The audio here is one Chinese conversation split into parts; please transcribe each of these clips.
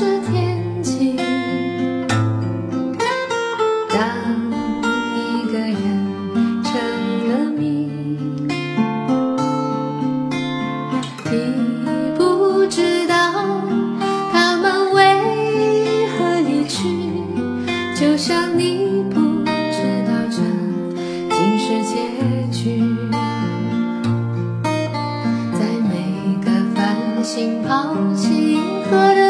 消失天际。当一个人成了谜，你不知道他们为何离去，就像你不知道这竟是结局。在每个繁星抛弃银河的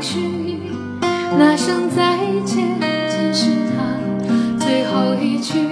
去那声再见竟是他最后一句